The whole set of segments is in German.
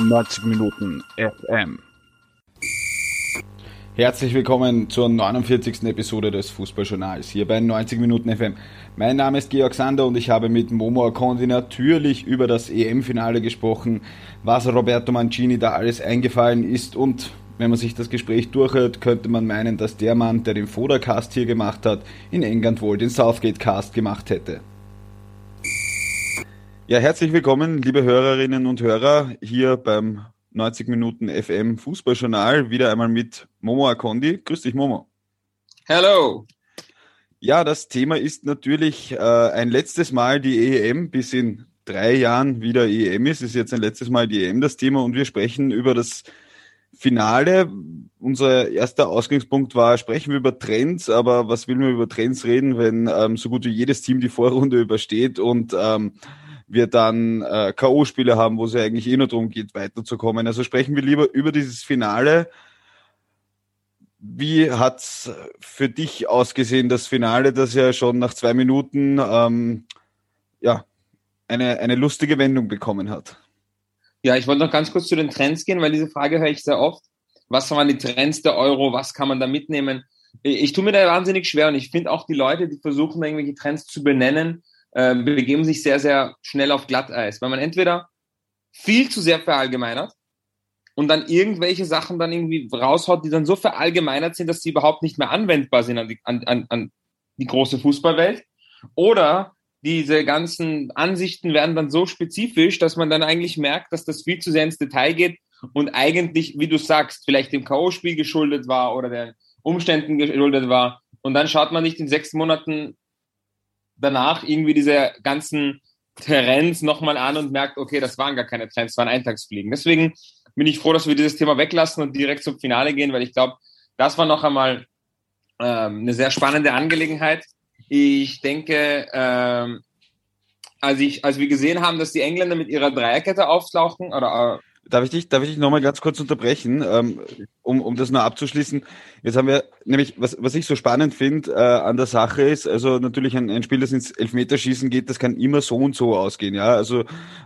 90 Minuten FM. Herzlich willkommen zur 49. Episode des Fußballjournals hier bei 90 Minuten FM. Mein Name ist Georg Sander und ich habe mit Momo Akondi natürlich über das EM-Finale gesprochen, was Roberto Mancini da alles eingefallen ist und wenn man sich das Gespräch durchhört, könnte man meinen, dass der Mann, der den Foda-Cast hier gemacht hat, in England wohl den Southgate-Cast gemacht hätte. Ja, herzlich willkommen, liebe Hörerinnen und Hörer, hier beim 90 Minuten FM Fußballjournal. Wieder einmal mit Momo Akondi. Grüß dich, Momo. Hello. Ja, das Thema ist natürlich äh, ein letztes Mal die EM, bis in drei Jahren wieder EM ist, ist jetzt ein letztes Mal die EM das Thema und wir sprechen über das Finale. Unser erster Ausgangspunkt war, sprechen wir über Trends, aber was will man über Trends reden, wenn ähm, so gut wie jedes Team die Vorrunde übersteht und ähm, wir dann äh, K.O.-Spiele haben, wo es ja eigentlich eh nur darum geht, weiterzukommen. Also sprechen wir lieber über dieses Finale. Wie hat's für dich ausgesehen, das Finale, das ja schon nach zwei Minuten ähm, ja, eine, eine lustige Wendung bekommen hat? Ja, ich wollte noch ganz kurz zu den Trends gehen, weil diese Frage höre ich sehr oft. Was waren die Trends der Euro? Was kann man da mitnehmen? Ich, ich tue mir da wahnsinnig schwer und ich finde auch die Leute, die versuchen, irgendwelche Trends zu benennen, äh, begeben sich sehr, sehr schnell auf Glatteis, weil man entweder viel zu sehr verallgemeinert und dann irgendwelche Sachen dann irgendwie raushaut, die dann so verallgemeinert sind, dass sie überhaupt nicht mehr anwendbar sind an die, an, an, an die große Fußballwelt. Oder diese ganzen Ansichten werden dann so spezifisch, dass man dann eigentlich merkt, dass das viel zu sehr ins Detail geht und eigentlich, wie du sagst, vielleicht dem K.O.-Spiel geschuldet war oder den Umständen geschuldet war. Und dann schaut man nicht in sechs Monaten danach irgendwie diese ganzen Trends nochmal an und merkt, okay, das waren gar keine Trends, das waren Eintagsfliegen. Deswegen bin ich froh, dass wir dieses Thema weglassen und direkt zum Finale gehen, weil ich glaube, das war noch einmal ähm, eine sehr spannende Angelegenheit. Ich denke, ähm, als, ich, als wir gesehen haben, dass die Engländer mit ihrer Dreierkette auftauchen oder äh, Darf ich dich, darf ich dich nochmal ganz kurz unterbrechen, ähm, um, um das nur abzuschließen? Jetzt haben wir nämlich, was, was ich so spannend finde äh, an der Sache ist, also natürlich ein, ein Spiel, das ins Elfmeterschießen geht, das kann immer so und so ausgehen, ja. Also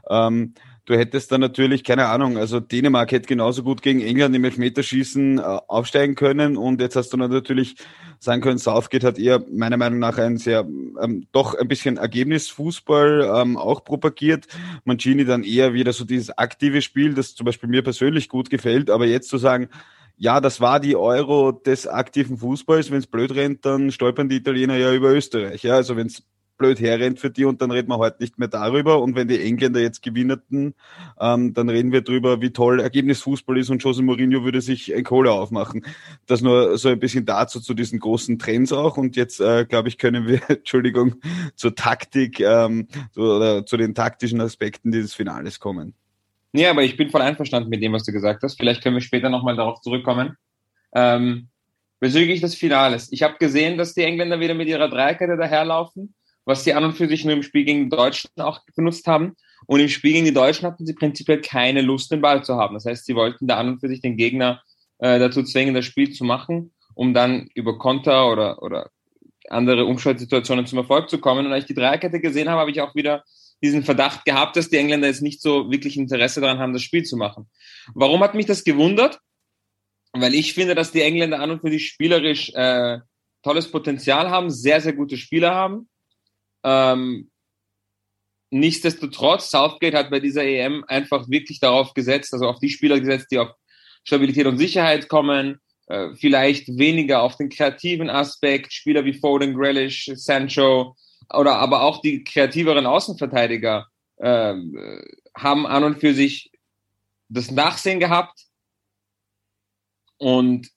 ähm, du hättest dann natürlich, keine Ahnung, also Dänemark hätte genauso gut gegen England im Elfmeterschießen äh, aufsteigen können und jetzt hast du natürlich sagen können, Southgate hat eher meiner Meinung nach ein sehr, ähm, doch ein bisschen Ergebnisfußball ähm, auch propagiert. Mancini dann eher wieder so dieses aktive Spiel, das zum Beispiel mir persönlich gut gefällt, aber jetzt zu sagen, ja, das war die Euro des aktiven Fußballs. Wenn es blöd rennt, dann stolpern die Italiener ja über Österreich. Ja, also wenn es blöd herrennt für die und dann reden wir heute nicht mehr darüber. Und wenn die Engländer jetzt gewinnerten, ähm, dann reden wir darüber, wie toll Ergebnisfußball ist und Jose Mourinho würde sich ein Kohle aufmachen. Das nur so ein bisschen dazu zu diesen großen Trends auch. Und jetzt, äh, glaube ich, können wir, Entschuldigung, zur Taktik ähm, zu, oder zu den taktischen Aspekten dieses Finales kommen. Ja, aber ich bin voll einverstanden mit dem, was du gesagt hast. Vielleicht können wir später nochmal darauf zurückkommen. Ähm, bezüglich des Finales. Ich habe gesehen, dass die Engländer wieder mit ihrer Dreierkette daherlaufen was sie an und für sich nur im Spiel gegen die Deutschen auch benutzt haben. Und im Spiel gegen die Deutschen hatten sie prinzipiell keine Lust, den Ball zu haben. Das heißt, sie wollten da an und für sich den Gegner äh, dazu zwingen, das Spiel zu machen, um dann über Konter oder, oder andere Umschaltsituationen zum Erfolg zu kommen. Und als ich die Dreierkette gesehen habe, habe ich auch wieder diesen Verdacht gehabt, dass die Engländer jetzt nicht so wirklich Interesse daran haben, das Spiel zu machen. Warum hat mich das gewundert? Weil ich finde, dass die Engländer an und für sich spielerisch äh, tolles Potenzial haben, sehr, sehr gute Spieler haben ähm, nichtsdestotrotz, Southgate hat bei dieser EM einfach wirklich darauf gesetzt, also auf die Spieler gesetzt, die auf Stabilität und Sicherheit kommen, äh, vielleicht weniger auf den kreativen Aspekt, Spieler wie Foden, Grealish, Sancho oder aber auch die kreativeren Außenverteidiger äh, haben an und für sich das Nachsehen gehabt und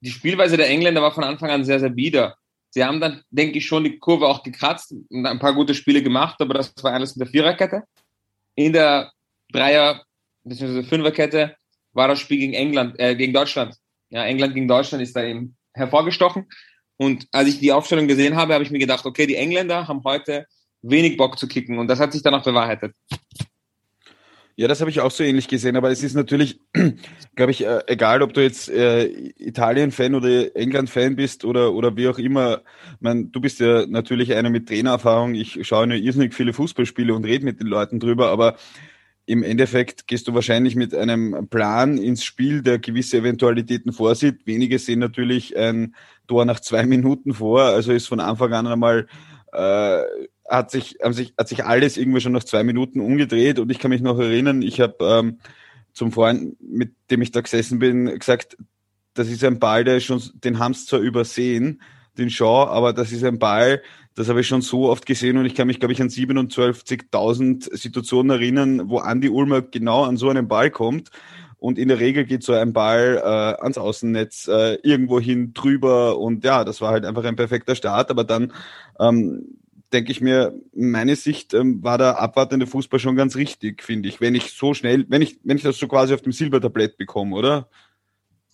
die Spielweise der Engländer war von Anfang an sehr, sehr bieder. Sie haben dann, denke ich, schon die Kurve auch gekratzt und ein paar gute Spiele gemacht, aber das war alles in der Viererkette. In der Dreier- bzw. Fünferkette war das Spiel gegen England, äh, gegen Deutschland. Ja, England gegen Deutschland ist da eben hervorgestochen. Und als ich die Aufstellung gesehen habe, habe ich mir gedacht, okay, die Engländer haben heute wenig Bock zu kicken und das hat sich dann auch bewahrheitet. Ja, das habe ich auch so ähnlich gesehen, aber es ist natürlich, glaube ich, äh, egal, ob du jetzt äh, Italien-Fan oder England-Fan bist oder, oder wie auch immer. Man, du bist ja natürlich einer mit Trainererfahrung. Ich schaue nur irrsinnig viele Fußballspiele und rede mit den Leuten drüber, aber im Endeffekt gehst du wahrscheinlich mit einem Plan ins Spiel, der gewisse Eventualitäten vorsieht. Wenige sehen natürlich ein Tor nach zwei Minuten vor, also ist von Anfang an einmal äh, hat sich, haben sich, hat sich alles irgendwie schon nach zwei Minuten umgedreht und ich kann mich noch erinnern, ich habe ähm, zum Freund, mit dem ich da gesessen bin, gesagt, das ist ein Ball, der schon, den haben sie zwar übersehen, den Shaw, aber das ist ein Ball, das habe ich schon so oft gesehen und ich kann mich, glaube ich, an 27.000 Situationen erinnern, wo Andy Ulmer genau an so einen Ball kommt. Und in der Regel geht so ein Ball äh, ans Außennetz äh, irgendwo hin drüber und ja, das war halt einfach ein perfekter Start. Aber dann ähm, denke ich mir, meine Sicht ähm, war der abwartende Fußball schon ganz richtig, finde ich. Wenn ich so schnell, wenn ich, wenn ich das so quasi auf dem Silbertablett bekomme, oder?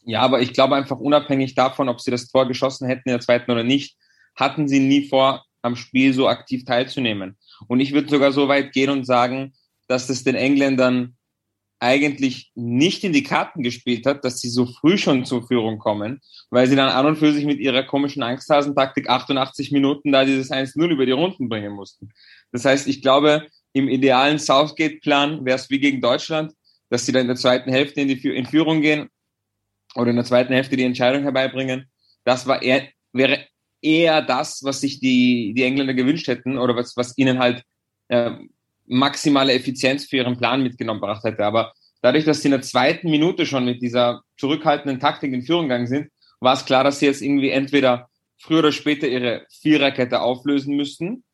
Ja, aber ich glaube einfach unabhängig davon, ob sie das Tor geschossen hätten in der zweiten oder nicht, hatten sie nie vor, am Spiel so aktiv teilzunehmen. Und ich würde sogar so weit gehen und sagen, dass es den Engländern eigentlich nicht in die Karten gespielt hat, dass sie so früh schon zur Führung kommen, weil sie dann an und für sich mit ihrer komischen Angsthasentaktik 88 Minuten da dieses 1-0 über die Runden bringen mussten. Das heißt, ich glaube, im idealen Southgate-Plan wäre es wie gegen Deutschland, dass sie dann in der zweiten Hälfte in die in Führung gehen oder in der zweiten Hälfte die Entscheidung herbeibringen. Das war eher, wäre eher das, was sich die, die Engländer gewünscht hätten oder was, was ihnen halt äh, maximale Effizienz für ihren Plan mitgenommen gebracht hätte. Aber dadurch, dass sie in der zweiten Minute schon mit dieser zurückhaltenden Taktik in Führung gegangen sind, war es klar, dass sie jetzt irgendwie entweder früher oder später ihre Viererkette auflösen müssten,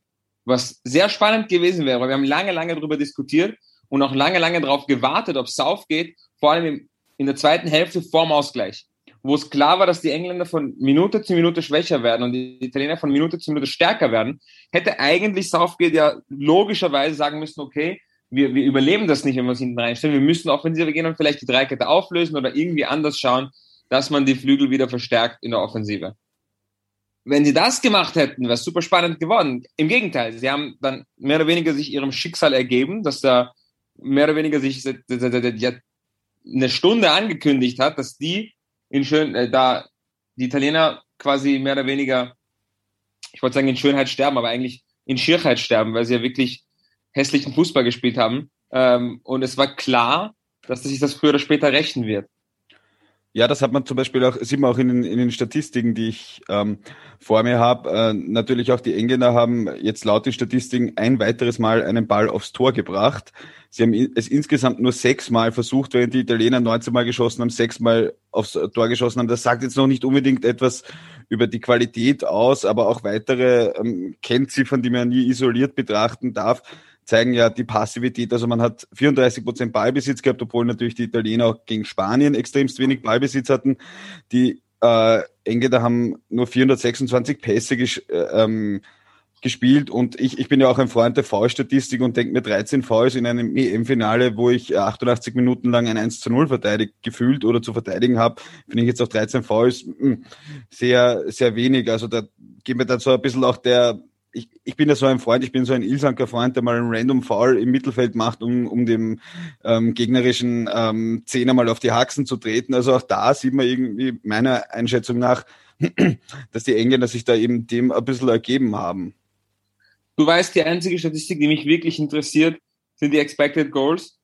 was sehr spannend gewesen wäre, wir haben lange, lange darüber diskutiert und auch lange, lange darauf gewartet, ob es aufgeht, vor allem in der zweiten Hälfte vorm Ausgleich wo es klar war, dass die Engländer von Minute zu Minute schwächer werden und die Italiener von Minute zu Minute stärker werden, hätte eigentlich Southgate ja logischerweise sagen müssen, okay, wir, wir überleben das nicht, wenn wir uns hinten reinstellen. Wir müssen offensiv gehen und vielleicht die Dreikette auflösen oder irgendwie anders schauen, dass man die Flügel wieder verstärkt in der Offensive. Wenn sie das gemacht hätten, wäre es super spannend geworden. Im Gegenteil, sie haben dann mehr oder weniger sich ihrem Schicksal ergeben, dass da mehr oder weniger sich eine Stunde angekündigt hat, dass die in schön, äh, da die Italiener quasi mehr oder weniger, ich wollte sagen in Schönheit sterben, aber eigentlich in Schierheit sterben, weil sie ja wirklich hässlichen Fußball gespielt haben. Ähm, und es war klar, dass sich das früher oder später rächen wird. Ja, das hat man zum Beispiel auch, sieht man auch in den, in den Statistiken, die ich ähm, vor mir habe. Äh, natürlich auch die Engländer haben jetzt laut den Statistiken ein weiteres Mal einen Ball aufs Tor gebracht. Sie haben es insgesamt nur sechs Mal versucht, während die Italiener 19 Mal geschossen haben, sechs Mal aufs Tor geschossen haben. Das sagt jetzt noch nicht unbedingt etwas über die Qualität aus, aber auch weitere ähm, Kennziffern, die man nie isoliert betrachten darf zeigen ja die Passivität. Also man hat 34 Prozent Ballbesitz gehabt, obwohl natürlich die Italiener auch gegen Spanien extremst wenig Ballbesitz hatten. Die äh, Engländer haben nur 426 Pässe ges äh, ähm, gespielt und ich, ich bin ja auch ein Freund der V-Statistik und denke mir 13 Vs in einem EM-Finale, wo ich 88 Minuten lang ein 1 zu 0 verteidigt gefühlt oder zu verteidigen habe, finde ich jetzt auch 13 Vs hm, sehr, sehr wenig. Also da geht mir dann so ein bisschen auch der ich, ich bin ja so ein Freund, ich bin so ein Ilsanker Freund, der mal einen Random Foul im Mittelfeld macht, um, um dem ähm, gegnerischen ähm, Zehner mal auf die Haxen zu treten. Also auch da sieht man irgendwie meiner Einschätzung nach, dass die Engländer sich da eben dem ein bisschen ergeben haben. Du weißt, die einzige Statistik, die mich wirklich interessiert, sind die Expected Goals.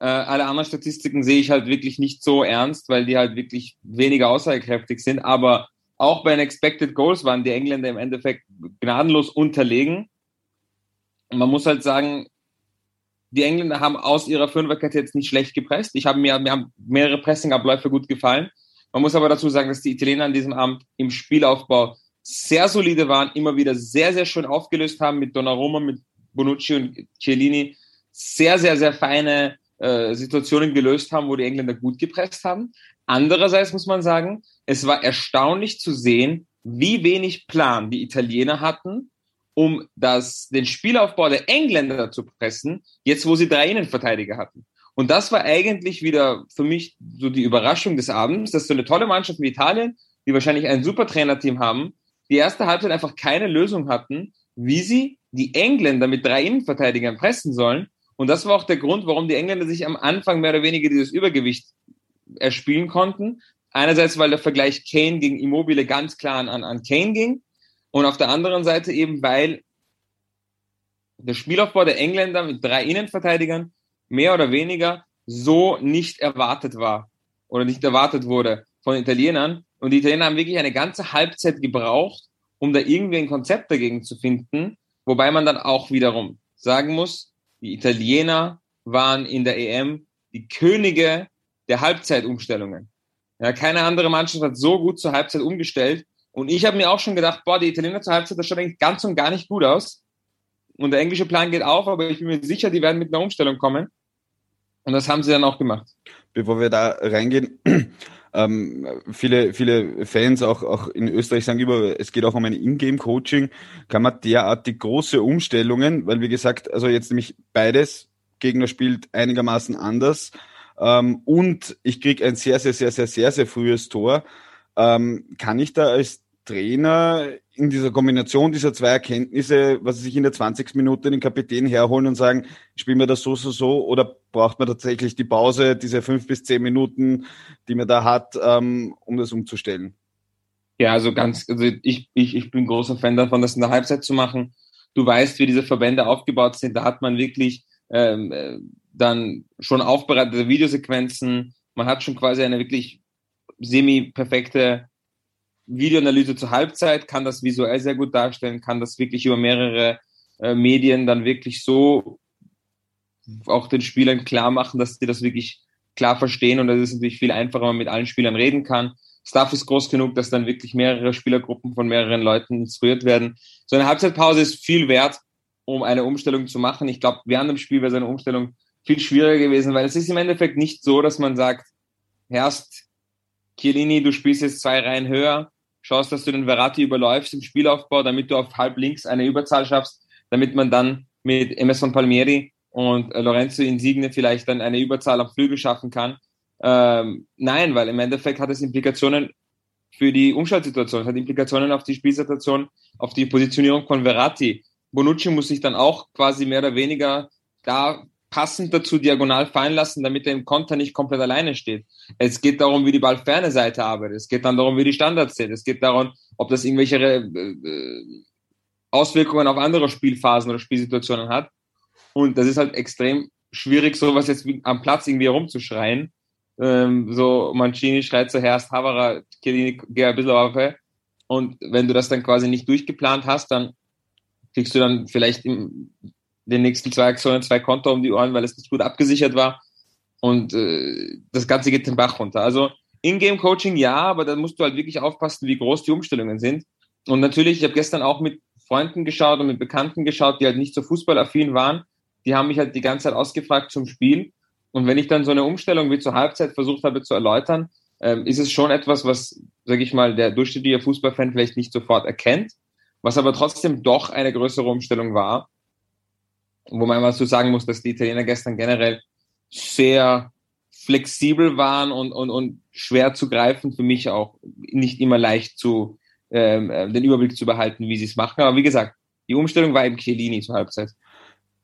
Äh, alle anderen Statistiken sehe ich halt wirklich nicht so ernst, weil die halt wirklich weniger aussagekräftig sind. Aber auch bei den Expected Goals waren die Engländer im Endeffekt gnadenlos unterlegen. Und man muss halt sagen, die Engländer haben aus ihrer Fünferkette jetzt nicht schlecht gepresst. Ich habe mir, mir haben mehrere Pressingabläufe gut gefallen. Man muss aber dazu sagen, dass die Italiener an diesem Abend im Spielaufbau sehr solide waren, immer wieder sehr, sehr schön aufgelöst haben mit Donnarumma, mit Bonucci und Chiellini. Sehr, sehr, sehr feine äh, Situationen gelöst haben, wo die Engländer gut gepresst haben. Andererseits muss man sagen, es war erstaunlich zu sehen, wie wenig Plan die Italiener hatten, um das, den Spielaufbau der Engländer zu pressen, jetzt wo sie drei Innenverteidiger hatten. Und das war eigentlich wieder für mich so die Überraschung des Abends, dass so eine tolle Mannschaft wie Italien, die wahrscheinlich ein super Trainerteam haben, die erste Halbzeit einfach keine Lösung hatten, wie sie die Engländer mit drei Innenverteidigern pressen sollen. Und das war auch der Grund, warum die Engländer sich am Anfang mehr oder weniger dieses Übergewicht erspielen konnten. Einerseits, weil der Vergleich Kane gegen Immobile ganz klar an, an Kane ging. Und auf der anderen Seite eben, weil der Spielaufbau der Engländer mit drei Innenverteidigern mehr oder weniger so nicht erwartet war oder nicht erwartet wurde von Italienern. Und die Italiener haben wirklich eine ganze Halbzeit gebraucht, um da irgendwie ein Konzept dagegen zu finden. Wobei man dann auch wiederum sagen muss, die Italiener waren in der EM die Könige der Halbzeitumstellungen. Ja, keine andere Mannschaft hat so gut zur Halbzeit umgestellt. Und ich habe mir auch schon gedacht, boah, die Italiener zur Halbzeit, das schaut eigentlich ganz und gar nicht gut aus. Und der englische Plan geht auf, aber ich bin mir sicher, die werden mit einer Umstellung kommen. Und das haben sie dann auch gemacht. Bevor wir da reingehen, ähm, viele, viele Fans auch, auch in Österreich sagen immer, es geht auch um ein Ingame-Coaching. Kann man derartig große Umstellungen, weil wie gesagt, also jetzt nämlich beides, Gegner spielt einigermaßen anders ähm, und ich kriege ein sehr, sehr, sehr, sehr, sehr, sehr frühes Tor. Ähm, kann ich da als Trainer in dieser Kombination dieser zwei Erkenntnisse, was sich in der 20. Minute den Kapitän herholen und sagen, spielen wir das so, so, so, oder braucht man tatsächlich die Pause, diese fünf bis zehn Minuten, die man da hat, ähm, um das umzustellen? Ja, also ganz, also ich, ich, ich bin großer Fan davon, das in der Halbzeit zu machen. Du weißt, wie diese Verbände aufgebaut sind. Da hat man wirklich ähm, äh, dann schon aufbereitete Videosequenzen. Man hat schon quasi eine wirklich semi-perfekte Videoanalyse zur Halbzeit, kann das visuell sehr gut darstellen, kann das wirklich über mehrere äh, Medien dann wirklich so auch den Spielern klar machen, dass sie das wirklich klar verstehen und das ist natürlich viel einfacher, wenn man mit allen Spielern reden kann. Staff ist groß genug, dass dann wirklich mehrere Spielergruppen von mehreren Leuten instruiert werden. So eine Halbzeitpause ist viel wert, um eine Umstellung zu machen. Ich glaube, während dem Spiel wäre so eine Umstellung viel schwieriger gewesen, weil es ist im Endeffekt nicht so, dass man sagt, Herst, Chiellini, du spielst jetzt zwei Reihen höher, schaust, dass du den Verratti überläufst im Spielaufbau, damit du auf halb links eine Überzahl schaffst, damit man dann mit Emerson Palmieri und Lorenzo Insigne vielleicht dann eine Überzahl am Flügel schaffen kann. Ähm, nein, weil im Endeffekt hat es Implikationen für die Umschaltsituation, es hat Implikationen auf die Spielsituation, auf die Positionierung von Verratti. Bonucci muss sich dann auch quasi mehr oder weniger da passend dazu diagonal fallen lassen, damit er im Konter nicht komplett alleine steht. Es geht darum, wie die ballferne Seite arbeitet. Es geht dann darum, wie die Standards sind. Es geht darum, ob das irgendwelche äh, Auswirkungen auf andere Spielphasen oder Spielsituationen hat. Und das ist halt extrem schwierig, sowas jetzt am Platz irgendwie herumzuschreien. Ähm, so Mancini schreit zuerst Havara, Chiellini, geh ein bisschen auf. Und wenn du das dann quasi nicht durchgeplant hast, dann kriegst du dann vielleicht im den nächsten zwei Aktionen zwei Konter um die Ohren, weil es nicht gut abgesichert war. Und äh, das Ganze geht den Bach runter. Also Ingame-Coaching ja, aber da musst du halt wirklich aufpassen, wie groß die Umstellungen sind. Und natürlich, ich habe gestern auch mit Freunden geschaut und mit Bekannten geschaut, die halt nicht so fußballaffin waren. Die haben mich halt die ganze Zeit ausgefragt zum Spiel. Und wenn ich dann so eine Umstellung wie zur Halbzeit versucht habe zu erläutern, ähm, ist es schon etwas, was, sage ich mal, der durchschnittliche Fußballfan vielleicht nicht sofort erkennt, was aber trotzdem doch eine größere Umstellung war. Wo man mal so sagen muss, dass die Italiener gestern generell sehr flexibel waren und, und, und schwer zu greifen, für mich auch nicht immer leicht zu ähm, äh, den Überblick zu behalten, wie sie es machen. Aber wie gesagt, die Umstellung war eben Chiellini zur Halbzeit.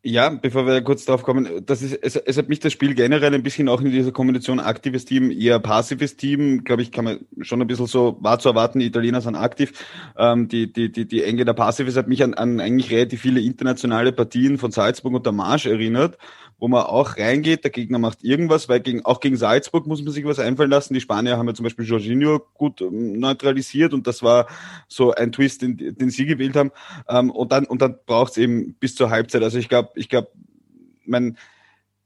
Ja, bevor wir kurz drauf kommen, das ist, es, es hat mich das Spiel generell ein bisschen auch in dieser Kombination aktives Team, eher passives Team, glaube ich, kann man schon ein bisschen so, war zu erwarten, die Italiener sind aktiv, ähm, die, die, die, die Enge der Passives hat mich an, an eigentlich relativ viele internationale Partien von Salzburg und der Marsch erinnert, wo man auch reingeht, der Gegner macht irgendwas, weil gegen, auch gegen Salzburg muss man sich was einfallen lassen. Die Spanier haben ja zum Beispiel Jorginho gut ähm, neutralisiert und das war so ein Twist, den, den sie gewählt haben. Ähm, und dann, und dann braucht es eben bis zur Halbzeit. Also ich glaube, ich glaube, mein,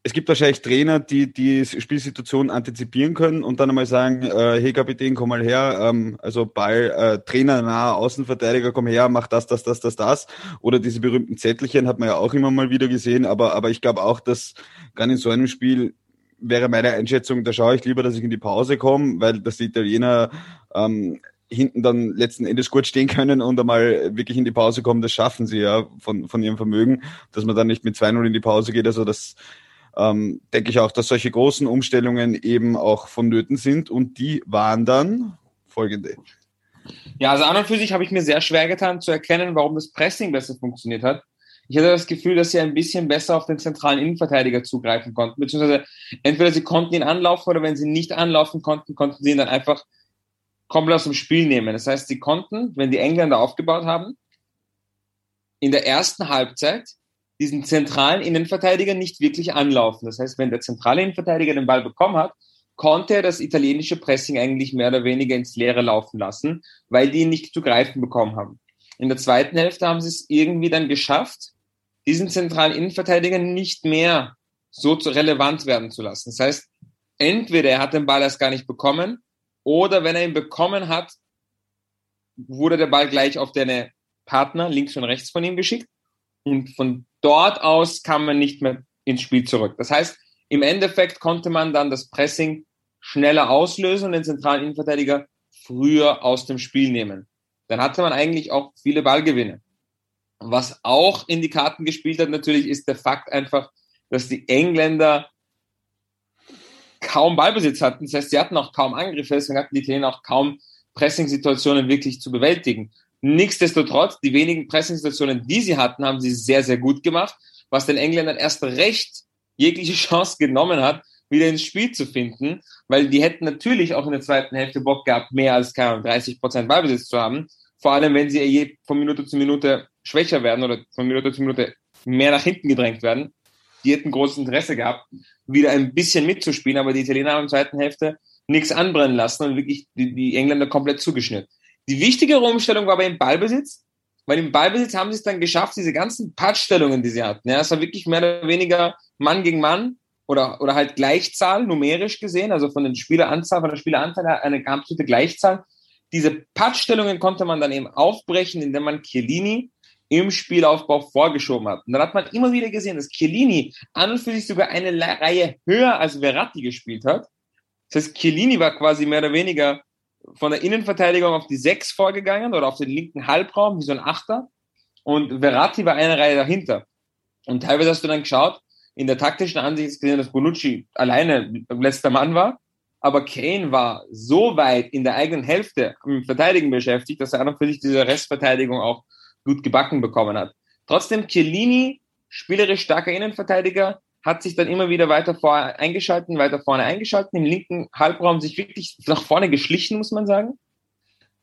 es gibt wahrscheinlich Trainer, die die Spielsituation antizipieren können und dann einmal sagen, äh, hey Kapitän, komm mal her, ähm, also Ball, äh, Trainer nah, Außenverteidiger, komm her, mach das, das, das, das, das. Oder diese berühmten Zettelchen hat man ja auch immer mal wieder gesehen, aber, aber ich glaube auch, dass gerade in so einem Spiel wäre meine Einschätzung, da schaue ich lieber, dass ich in die Pause komme, weil dass die Italiener ähm, hinten dann letzten Endes gut stehen können und einmal wirklich in die Pause kommen, das schaffen sie ja von, von ihrem Vermögen, dass man dann nicht mit 2-0 in die Pause geht. Also das ähm, denke ich auch, dass solche großen Umstellungen eben auch vonnöten sind und die waren dann folgende. Ja, also an und für sich habe ich mir sehr schwer getan zu erkennen, warum das Pressing besser funktioniert hat. Ich hatte das Gefühl, dass sie ein bisschen besser auf den zentralen Innenverteidiger zugreifen konnten, beziehungsweise entweder sie konnten ihn anlaufen oder wenn sie nicht anlaufen konnten, konnten sie ihn dann einfach komplett aus dem Spiel nehmen. Das heißt, sie konnten, wenn die Engländer aufgebaut haben, in der ersten Halbzeit diesen zentralen Innenverteidiger nicht wirklich anlaufen. Das heißt, wenn der zentrale Innenverteidiger den Ball bekommen hat, konnte er das italienische Pressing eigentlich mehr oder weniger ins Leere laufen lassen, weil die ihn nicht zu greifen bekommen haben. In der zweiten Hälfte haben sie es irgendwie dann geschafft, diesen zentralen Innenverteidiger nicht mehr so relevant werden zu lassen. Das heißt, entweder er hat den Ball erst gar nicht bekommen oder wenn er ihn bekommen hat, wurde der Ball gleich auf deine Partner links und rechts von ihm geschickt und von dort aus kam man nicht mehr ins Spiel zurück. Das heißt, im Endeffekt konnte man dann das Pressing schneller auslösen und den zentralen Innenverteidiger früher aus dem Spiel nehmen. Dann hatte man eigentlich auch viele Ballgewinne. Was auch in die Karten gespielt hat natürlich, ist der Fakt einfach, dass die Engländer kaum Ballbesitz hatten. Das heißt, sie hatten auch kaum Angriffe, deswegen hatten die Italiener auch kaum Pressing-Situationen wirklich zu bewältigen. Nichtsdestotrotz, die wenigen Pressing-Situationen, die sie hatten, haben sie sehr, sehr gut gemacht, was den Engländern erst recht jegliche Chance genommen hat, wieder ins Spiel zu finden, weil die hätten natürlich auch in der zweiten Hälfte Bock gehabt, mehr als 30 Prozent Ballbesitz zu haben. Vor allem, wenn sie je von Minute zu Minute schwächer werden oder von Minute zu Minute mehr nach hinten gedrängt werden. Die hätten großes Interesse gehabt, wieder ein bisschen mitzuspielen, aber die Italiener haben in der zweiten Hälfte nichts anbrennen lassen und wirklich die, die Engländer komplett zugeschnitten. Die wichtigere Umstellung war aber im Ballbesitz, weil im Ballbesitz haben sie es dann geschafft, diese ganzen Patchstellungen, die sie hatten. Ja, es war wirklich mehr oder weniger Mann gegen Mann oder, oder halt Gleichzahl, numerisch gesehen, also von den Spieleranzahl, von der Spieleranzahl eine absolute Gleichzahl. Diese Patchstellungen konnte man dann eben aufbrechen, indem man Chiellini im Spielaufbau vorgeschoben hat. Und dann hat man immer wieder gesehen, dass Chiellini an und für sich sogar eine Reihe höher als Verratti gespielt hat. Das heißt, Chiellini war quasi mehr oder weniger von der Innenverteidigung auf die Sechs vorgegangen oder auf den linken Halbraum, wie so ein Achter. Und Verratti war eine Reihe dahinter. Und teilweise hast du dann geschaut, in der taktischen Ansicht gesehen, dass Bonucci alleine letzter Mann war. Aber Kane war so weit in der eigenen Hälfte im Verteidigen beschäftigt, dass er an und für sich diese Restverteidigung auch gut gebacken bekommen hat. Trotzdem Chiellini, spielerisch starker Innenverteidiger, hat sich dann immer wieder weiter vorne eingeschalten, weiter vorne eingeschalten, im linken Halbraum sich wirklich nach vorne geschlichen, muss man sagen.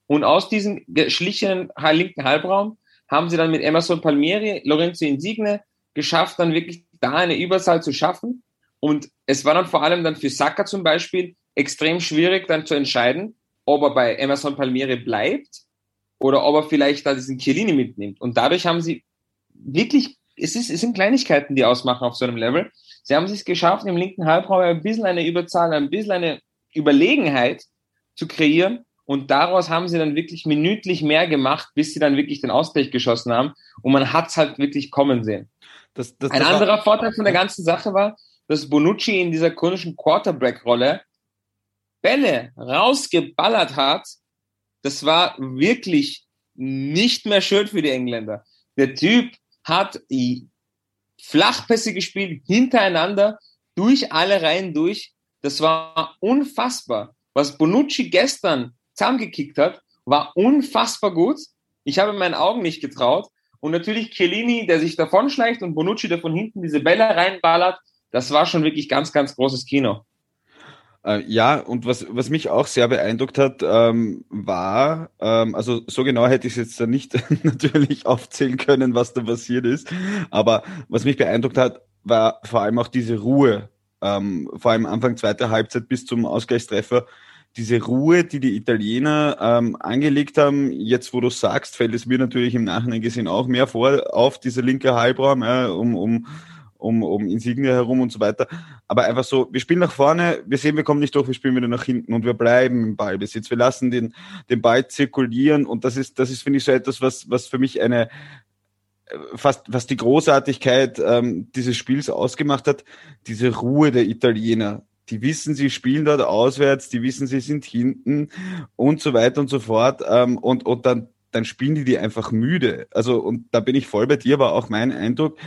Und aus diesem geschlichenen linken Halbraum haben sie dann mit Emerson Palmieri, Lorenzo Insigne geschafft, dann wirklich da eine Überzahl zu schaffen. Und es war dann vor allem dann für Saka zum Beispiel extrem schwierig dann zu entscheiden, ob er bei Emerson Palmieri bleibt oder ob er vielleicht da diesen Chiellini mitnimmt. Und dadurch haben sie wirklich, es, ist, es sind Kleinigkeiten, die ausmachen auf so einem Level. Sie haben es geschafft, im linken Halbraum ein bisschen eine Überzahl, ein bisschen eine Überlegenheit zu kreieren. Und daraus haben sie dann wirklich minütlich mehr gemacht, bis sie dann wirklich den Ausgleich geschossen haben. Und man hat es halt wirklich kommen sehen. Das, das, ein anderer war, Vorteil von der ganzen Sache war, dass Bonucci in dieser chronischen Quarterback-Rolle Bälle rausgeballert hat, das war wirklich nicht mehr schön für die Engländer. Der Typ hat Flachpässe gespielt, hintereinander, durch alle Reihen durch. Das war unfassbar. Was Bonucci gestern zusammengekickt hat, war unfassbar gut. Ich habe meinen Augen nicht getraut. Und natürlich Chiellini, der sich davonschleicht und Bonucci, der von hinten diese Bälle reinballert. Das war schon wirklich ganz, ganz großes Kino. Äh, ja, und was, was mich auch sehr beeindruckt hat, ähm, war, ähm, also so genau hätte ich es jetzt da nicht natürlich aufzählen können, was da passiert ist, aber was mich beeindruckt hat, war vor allem auch diese Ruhe, ähm, vor allem Anfang zweiter Halbzeit bis zum Ausgleichstreffer, diese Ruhe, die die Italiener ähm, angelegt haben, jetzt wo du sagst, fällt es mir natürlich im Nachhinein gesehen auch mehr vor auf dieser linke Halbraum, ja, um, um um, um Insigne herum und so weiter. Aber einfach so, wir spielen nach vorne, wir sehen, wir kommen nicht durch, wir spielen wieder nach hinten und wir bleiben im Ballbesitz. Wir lassen den, den Ball zirkulieren und das ist, das ist, finde ich, so etwas, was, was für mich eine, fast, was die Großartigkeit ähm, dieses Spiels ausgemacht hat, diese Ruhe der Italiener. Die wissen, sie spielen dort auswärts, die wissen, sie sind hinten und so weiter und so fort. Ähm, und, und dann, dann spielen die die einfach müde. Also, und da bin ich voll bei dir, war auch mein Eindruck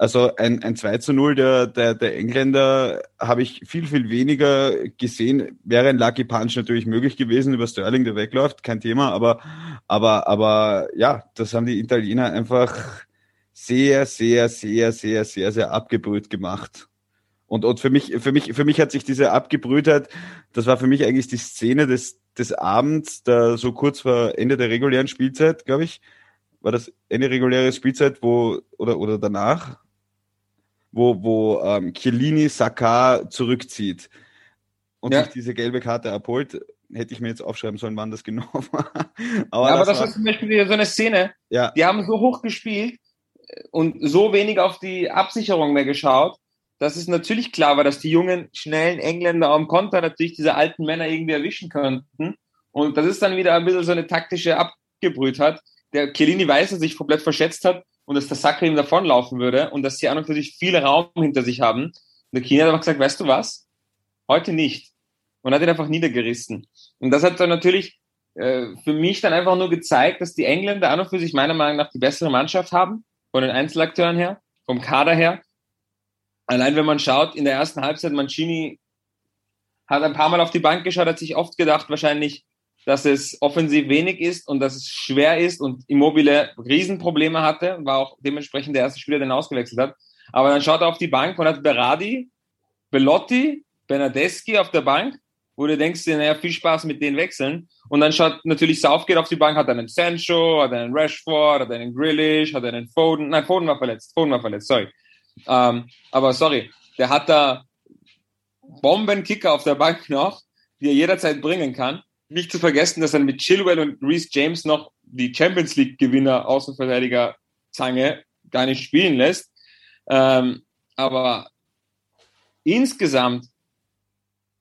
also ein, ein 2 zu 0 der, der, der Engländer habe ich viel, viel weniger gesehen. Wäre ein Lucky Punch natürlich möglich gewesen über Sterling, der wegläuft, kein Thema. Aber, aber, aber ja, das haben die Italiener einfach sehr, sehr, sehr, sehr, sehr, sehr abgebrüht gemacht. Und, und für mich, für mich, für mich hat sich diese Abgebrühtheit, das war für mich eigentlich die Szene des, des Abends, da so kurz vor Ende der regulären Spielzeit, glaube ich, war das Ende reguläre Spielzeit, wo, oder, oder danach, wo, wo ähm, Chiellini Saka zurückzieht und Ja. sich diese gelbe Karte abholt. Hätte ich mir jetzt aufschreiben sollen, wann das genau war. Aber, ja, aber das, das war, ist zum Beispiel wieder so eine Szene, ja, die haben so hoch gespielt und so wenig auf die Absicherung mehr geschaut, dass es natürlich klar war, dass die jungen, schnellen Engländer am Konter natürlich diese alten Männer irgendwie erwischen könnten. Und das ist dann wieder ein bisschen so eine taktische Abgebrühtheit. Der Chiellini weiß, dass er sich komplett verschätzt hat und dass der Sacre ihm davonlaufen würde und dass sie an und für sich viel Raum hinter sich haben. Und der Chiellini hat einfach gesagt, weißt du was? Heute nicht. Und hat ihn einfach niedergerissen. Und das hat dann natürlich äh, für mich dann einfach nur gezeigt, dass die Engländer an und für sich meiner Meinung nach die bessere Mannschaft haben, von den Einzelakteuren her, vom Kader her. Allein wenn man schaut, in der ersten Halbzeit, Mancini hat ein paar Mal auf die Bank geschaut, hat sich oft gedacht, wahrscheinlich, dass es offensiv wenig ist und dass es schwer ist und Immobile Riesenprobleme hatte, war auch dementsprechend der erste Spieler, der ihn ausgewechselt hat. Aber dann schaut er auf die Bank und hat Berardi, Bellotti, Bernadeschi auf der Bank, wo du denkst, naja, viel Spaß mit den Wechseln. Und dann schaut natürlich Southgate auf die Bank, hat einen Sancho, hat einen Rashford, hat einen Grealish, hat einen Foden, nein, Foden war verletzt, Foden war verletzt, sorry. Ähm, aber sorry, der hat da Bombenkicker auf der Bank noch, die er jederzeit bringen kann. Nicht zu vergessen, dass er mit Chilwell und Reece James noch die Champions League Gewinner Außenverteidiger Zange gar nicht spielen lässt. Ähm, aber insgesamt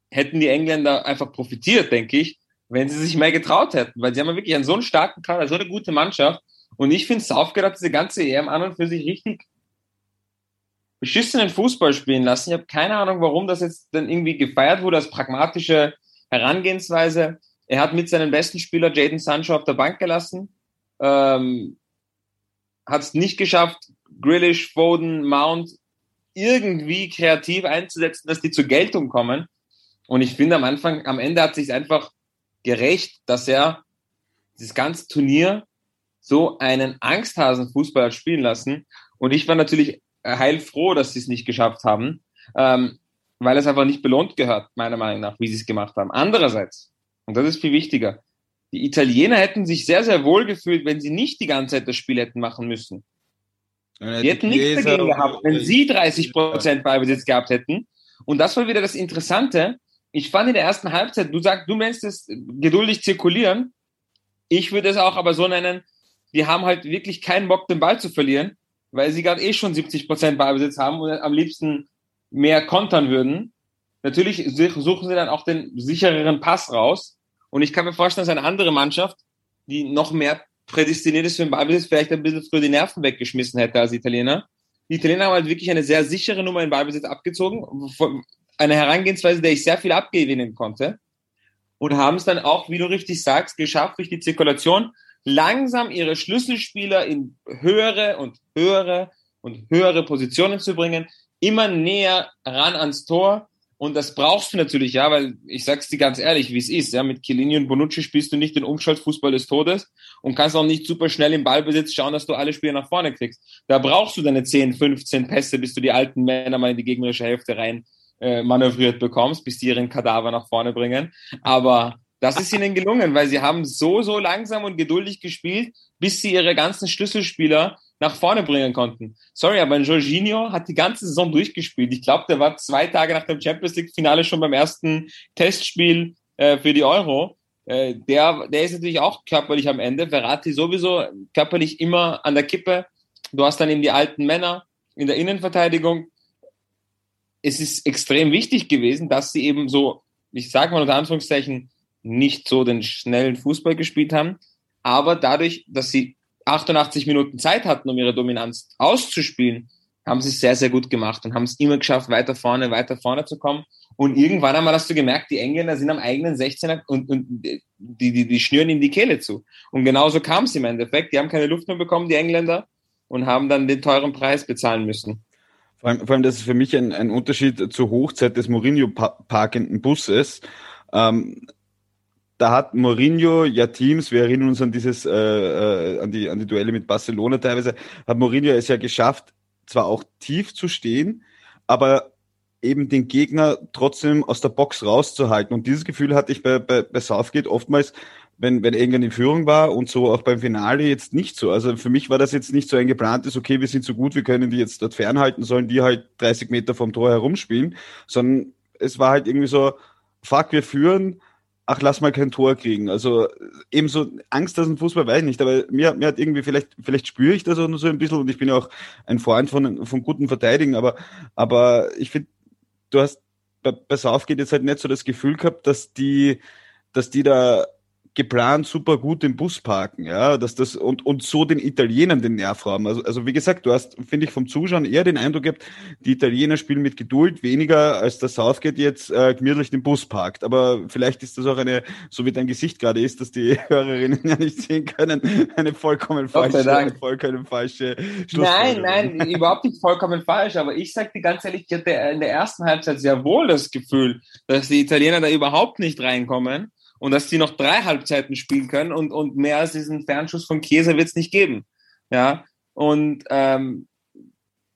hätten die Engländer einfach profitiert, denke ich, wenn sie sich mehr getraut hätten, weil sie haben ja wirklich einen so einen starken Kader, so eine gute Mannschaft. Und ich finde, Southgate hat diese ganze EM an und für sich richtig beschissenen Fußball spielen lassen. Ich habe keine Ahnung, warum das jetzt dann irgendwie gefeiert wurde als pragmatische Herangehensweise. Er hat mit seinem besten Spieler Jaden Sancho auf der Bank gelassen, ähm, hat es nicht geschafft, Grealish, Foden, Mount irgendwie kreativ einzusetzen, dass die zur Geltung kommen. Und ich finde am Anfang, am Ende hat sich einfach gerecht, dass er dieses ganze Turnier so einen Angsthasen-Fußball hat spielen lassen. Und ich war natürlich heilfroh, dass sie es nicht geschafft haben, ähm, weil es einfach nicht belohnt gehört, meiner Meinung nach, wie sie es gemacht haben. Andererseits, und das ist viel wichtiger, die Italiener hätten sich sehr, sehr wohl gefühlt, wenn sie nicht die ganze Zeit das Spiel hätten machen müssen. Die hätten nichts dagegen gehabt, wenn sie 30 Prozent Ballbesitz gehabt hätten. Und das war wieder das Interessante. Ich fand in der ersten Halbzeit, du sagst, du nennst es geduldig zirkulieren. Ich würde es auch aber so nennen, die haben halt wirklich keinen Bock, den Ball zu verlieren, weil sie gerade eh schon 70 Prozent Ballbesitz haben und am liebsten mehr kontern würden. Natürlich suchen sie dann auch den sichereren Pass raus. Und ich kann mir vorstellen, dass eine andere Mannschaft, die noch mehr prädestiniert ist für den Ballbesitz, vielleicht ein bisschen früher die Nerven weggeschmissen hätte als Italiener. Die Italiener haben halt wirklich eine sehr sichere Nummer in Ballbesitz abgezogen. Eine Herangehensweise, der ich sehr viel abgewinnen konnte. Und haben es dann auch, wie du richtig sagst, geschafft, durch die Zirkulation langsam ihre Schlüsselspieler in höhere und höhere und höhere Positionen zu bringen, immer näher ran ans Tor. Und das brauchst du natürlich, ja, weil ich sag's dir ganz ehrlich, wie es ist. Ja, mit Chiellini und Bonucci spielst du nicht den Umschaltfußball des Todes und kannst auch nicht super schnell im Ballbesitz schauen, dass du alle Spiele nach vorne kriegst. Da brauchst du deine 10, 15 Pässe, bis du die alten Männer mal in die gegnerische Hälfte rein äh, manövriert bekommst, bis die ihren Kadaver nach vorne bringen. Aber das ist ihnen gelungen, weil sie haben so, so langsam und geduldig gespielt, bis sie ihre ganzen Schlüsselspieler nach vorne bringen konnten. Sorry, aber Jorginho hat die ganze Saison durchgespielt. Ich glaube, der war zwei Tage nach dem Champions League-Finale schon beim ersten Testspiel äh, für die Euro. Äh, der, der ist natürlich auch körperlich am Ende. Verratti sowieso körperlich immer an der Kippe. Du hast dann eben die alten Männer in der Innenverteidigung. Es ist extrem wichtig gewesen, dass sie eben so, ich sage mal unter Anführungszeichen, nicht so den schnellen Fußball gespielt haben, aber dadurch, dass sie 88 Minuten Zeit hatten, um ihre Dominanz auszuspielen, haben sie es sehr, sehr gut gemacht und haben es immer geschafft, weiter vorne, weiter vorne zu kommen. Und irgendwann einmal hast du gemerkt, die Engländer sind am eigenen 16er und, und die, die, die schnüren ihm die Kehle zu. Und genauso kam es im Endeffekt. Die haben keine Luft mehr bekommen, die Engländer, und haben dann den teuren Preis bezahlen müssen. Vor allem, vor allem das ist für mich ein, ein Unterschied zur Hochzeit des Mourinho-parkenden Busses. Ähm, da hat Mourinho ja Teams, wir erinnern uns an dieses, äh, äh, an die, an die Duelle mit Barcelona teilweise, hat Mourinho es ja geschafft, zwar auch tief zu stehen, aber eben den Gegner trotzdem aus der Box rauszuhalten. Und dieses Gefühl hatte ich bei, bei, bei Southgate oftmals, wenn, wenn England in Führung war und so auch beim Finale jetzt nicht so. Also für mich war das jetzt nicht so ein geplantes, okay, wir sind so gut, wir können die jetzt dort fernhalten, sollen die halt 30 Meter vom Tor herumspielen, sondern es war halt irgendwie so, fuck, wir führen, ach, lass mal kein Tor kriegen. Also ebenso Angst, dass ein Fußball weiß ich nicht, aber mir, mir hat irgendwie, vielleicht, vielleicht spüre ich das auch nur so ein bisschen und ich bin ja auch ein Freund von, von guten Verteidigen, aber, aber ich finde, du hast bei, bei Southgate jetzt halt nicht so das Gefühl gehabt, dass die, dass die da geplant super gut den Bus parken, ja, dass das und, und so den Italienern den Nerv haben. Also, also wie gesagt, du hast, finde ich, vom Zuschauen eher den Eindruck gehabt, die Italiener spielen mit Geduld weniger, als der Southgate jetzt äh, gemütlich den Bus parkt. Aber vielleicht ist das auch eine, so wie dein Gesicht gerade ist, dass die Hörerinnen ja nicht sehen können, eine vollkommen falsche, eine vollkommen falsche Nein, nein, überhaupt nicht vollkommen falsch, aber ich sag dir ganz ehrlich, ich hatte in der ersten Halbzeit sehr wohl das Gefühl, dass die Italiener da überhaupt nicht reinkommen und dass die noch drei Halbzeiten spielen können und, und mehr als diesen Fernschuss von Chiesa wird es nicht geben. Ja, und ähm,